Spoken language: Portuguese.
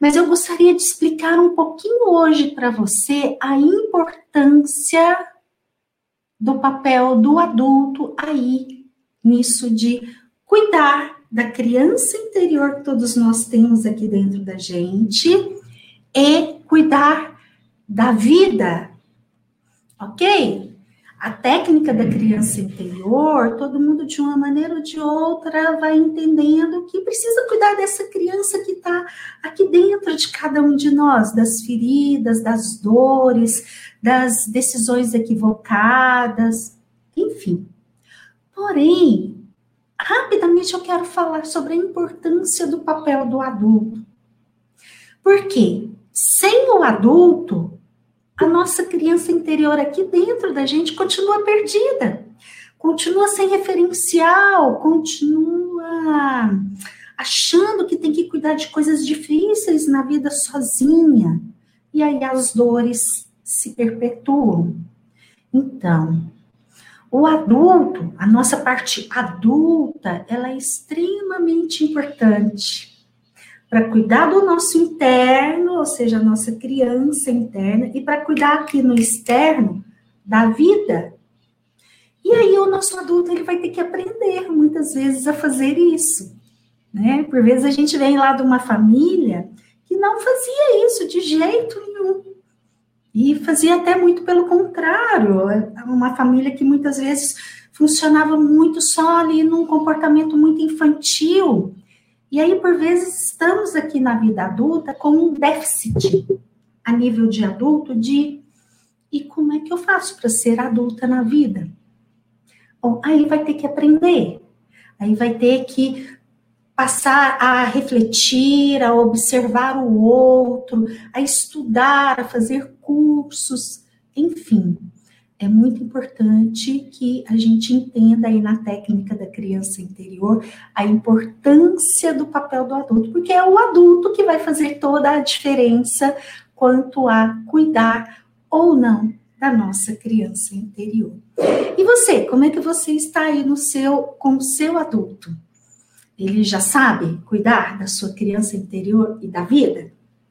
Mas eu gostaria de explicar um pouquinho hoje para você a importância do papel do adulto aí nisso de cuidar da criança interior que todos nós temos aqui dentro da gente e cuidar da vida, ok? A técnica da criança interior, todo mundo de uma maneira ou de outra vai entendendo que precisa cuidar dessa criança que está aqui dentro de cada um de nós, das feridas, das dores, das decisões equivocadas, enfim. Porém, rapidamente eu quero falar sobre a importância do papel do adulto. Porque sem o adulto, a nossa criança interior aqui dentro da gente continua perdida, continua sem referencial, continua achando que tem que cuidar de coisas difíceis na vida sozinha. E aí as dores se perpetuam. Então, o adulto, a nossa parte adulta, ela é extremamente importante para cuidar do nosso interno, ou seja, a nossa criança interna, e para cuidar aqui no externo da vida. E aí o nosso adulto ele vai ter que aprender muitas vezes a fazer isso, né? Por vezes a gente vem lá de uma família que não fazia isso de jeito nenhum. E fazia até muito pelo contrário, uma família que muitas vezes funcionava muito só ali num comportamento muito infantil, e aí, por vezes, estamos aqui na vida adulta com um déficit a nível de adulto de e como é que eu faço para ser adulta na vida? Bom, aí vai ter que aprender, aí vai ter que passar a refletir, a observar o outro, a estudar, a fazer cursos, enfim é muito importante que a gente entenda aí na técnica da criança interior a importância do papel do adulto, porque é o adulto que vai fazer toda a diferença quanto a cuidar ou não da nossa criança interior. E você, como é que você está aí no seu com o seu adulto? Ele já sabe cuidar da sua criança interior e da vida?